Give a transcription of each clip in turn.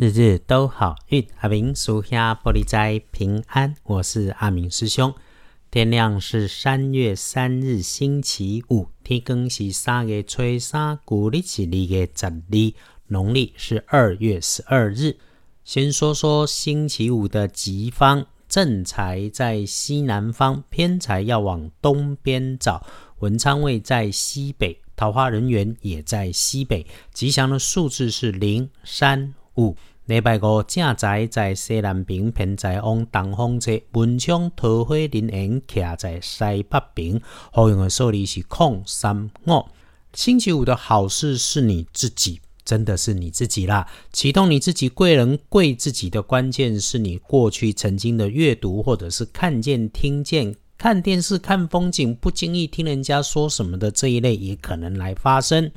日日都好运，阿明属下玻璃斋平安。我是阿明师兄。天亮是三月三日星期五，天更是三月初三，古历是二月十二，农历是二月十二日。先说说星期五的吉方，正财在西南方，偏财要往东边找。文昌位在西北，桃花人员也在西北。吉祥的数字是零、三、五。礼拜五正财在西南边，偏财往东方侧。文昌桃花人缘徛在西北边。好用的数字是空、三、五。星期五的好事是你自己，真的是你自己啦！启动你自己贵人贵自己的关键是你过去曾经的阅读，或者是看见、听见。看电视、看风景，不经意听人家说什么的这一类，也可能来发生。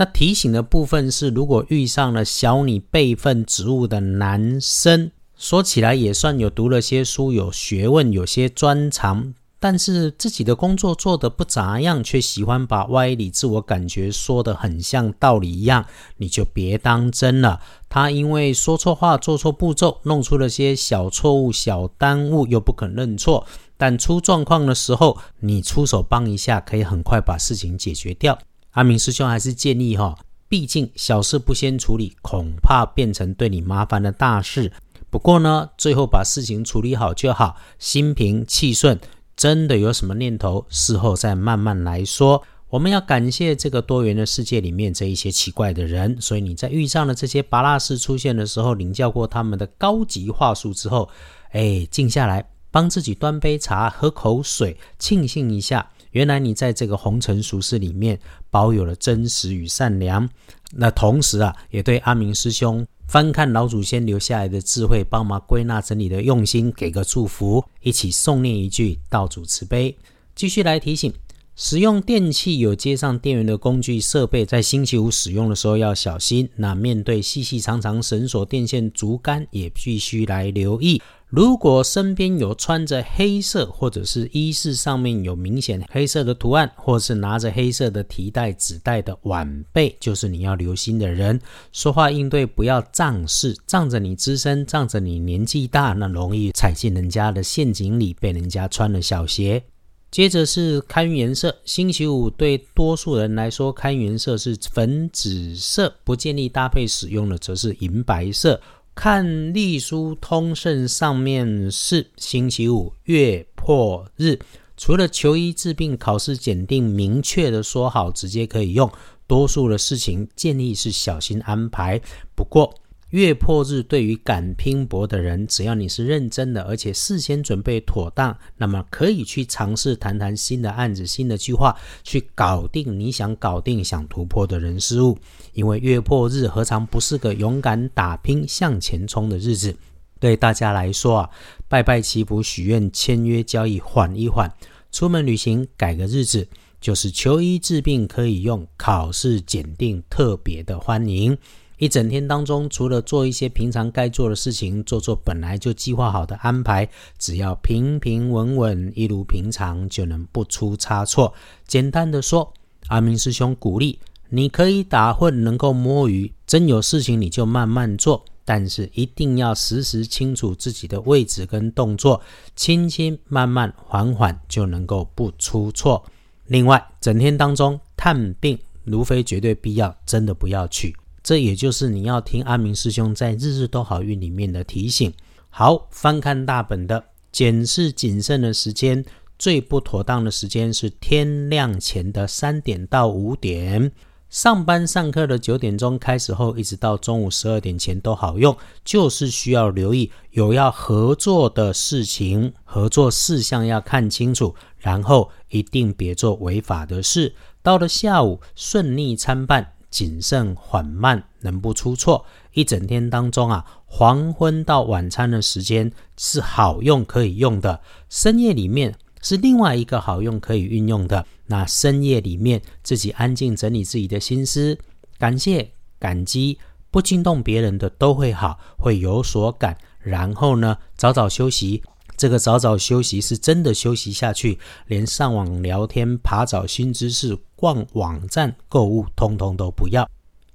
那提醒的部分是，如果遇上了小你辈分职务的男生，说起来也算有读了些书、有学问、有些专长，但是自己的工作做得不咋样，却喜欢把歪理、自我感觉说得很像道理一样，你就别当真了。他因为说错话、做错步骤，弄出了些小错误、小耽误，又不肯认错。但出状况的时候，你出手帮一下，可以很快把事情解决掉。阿明师兄还是建议哈，毕竟小事不先处理，恐怕变成对你麻烦的大事。不过呢，最后把事情处理好就好，心平气顺。真的有什么念头，事后再慢慢来说。我们要感谢这个多元的世界里面这一些奇怪的人。所以你在遇上了这些拔拉式出现的时候，领教过他们的高级话术之后，哎，静下来。帮自己端杯茶，喝口水，庆幸一下。原来你在这个红尘俗世里面保有了真实与善良。那同时啊，也对阿明师兄翻看老祖先留下来的智慧，帮忙归纳整理的用心，给个祝福，一起诵念一句道主慈悲。继续来提醒，使用电器有接上电源的工具设备，在星期五使用的时候要小心。那面对细细长长绳索、电线、竹竿，也必须来留意。如果身边有穿着黑色，或者是衣饰上面有明显黑色的图案，或是拿着黑色的提袋、纸袋的晚辈，就是你要留心的人。说话应对不要仗势，仗着你资深，仗着你年纪大，那容易踩进人家的陷阱里，被人家穿了小鞋。接着是看颜色，星期五对多数人来说，看颜色是粉紫色，不建议搭配使用的则是银白色。看隶书通胜上面是星期五月破日，除了求医治病、考试检定明确的说好，直接可以用。多数的事情建议是小心安排。不过。月破日对于敢拼搏的人，只要你是认真的，而且事先准备妥当，那么可以去尝试谈谈新的案子、新的计划，去搞定你想搞定、想突破的人事物。因为月破日何尝不是个勇敢打拼、向前冲的日子？对大家来说啊，拜拜祈福、许愿、签约交易，缓一缓；出门旅行改个日子，就是求医治病可以用，考试检定特别的欢迎。一整天当中，除了做一些平常该做的事情，做做本来就计划好的安排，只要平平稳稳，一如平常，就能不出差错。简单的说，阿明师兄鼓励你可以打混，能够摸鱼，真有事情你就慢慢做，但是一定要时时清楚自己的位置跟动作，轻轻慢慢缓缓就能够不出错。另外，整天当中探病，如非绝对必要，真的不要去。这也就是你要听阿明师兄在日日都好运里面的提醒。好，翻看大本的检视谨慎的时间，最不妥当的时间是天亮前的三点到五点。上班上课的九点钟开始后，一直到中午十二点前都好用，就是需要留意有要合作的事情，合作事项要看清楚，然后一定别做违法的事。到了下午，顺利参半。谨慎缓慢，能不出错。一整天当中啊，黄昏到晚餐的时间是好用可以用的。深夜里面是另外一个好用可以运用的。那深夜里面自己安静整理自己的心思，感谢感激，不惊动别人的都会好，会有所感。然后呢，早早休息。这个早早休息是真的休息下去，连上网聊天、爬找新知识、逛网站购物，通通都不要。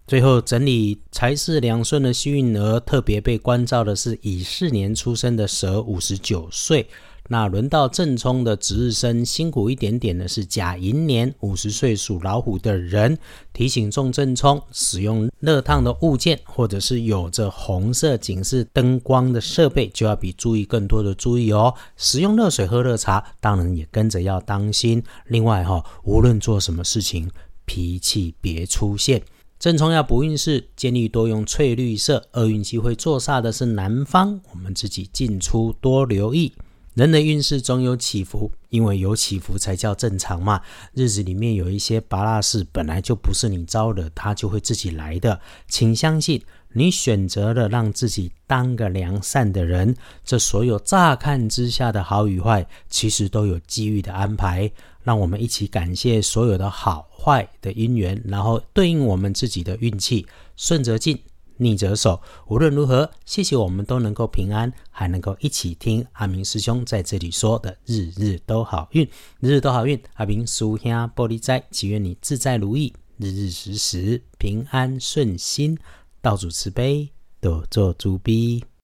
最后整理财势两顺的幸运儿，特别被关照的是乙巳年出生的蛇，五十九岁。那轮到正冲的值日生，辛苦一点点的是甲寅年五十岁属老虎的人。提醒中正冲使用热烫的物件，或者是有着红色警示灯光的设备，就要比注意更多的注意哦。使用热水喝热茶，当然也跟着要当心。另外哈，无论做什么事情，脾气别出现。正冲要补运势，建议多用翠绿色。厄运机会坐煞的是南方，我们自己进出多留意。人的运势总有起伏，因为有起伏才叫正常嘛。日子里面有一些拔拉事，本来就不是你招惹，他就会自己来的。请相信，你选择了让自己当个良善的人，这所有乍看之下的好与坏，其实都有机遇的安排。让我们一起感谢所有的好坏的因缘，然后对应我们自己的运气，顺则进。逆着手，无论如何，谢谢我们都能够平安，还能够一起听阿明师兄在这里说的日日都好运，日日都好运。阿明叔兄玻璃斋，祈愿你自在如意，日日时时平安顺心，道主慈悲，多做诸逼。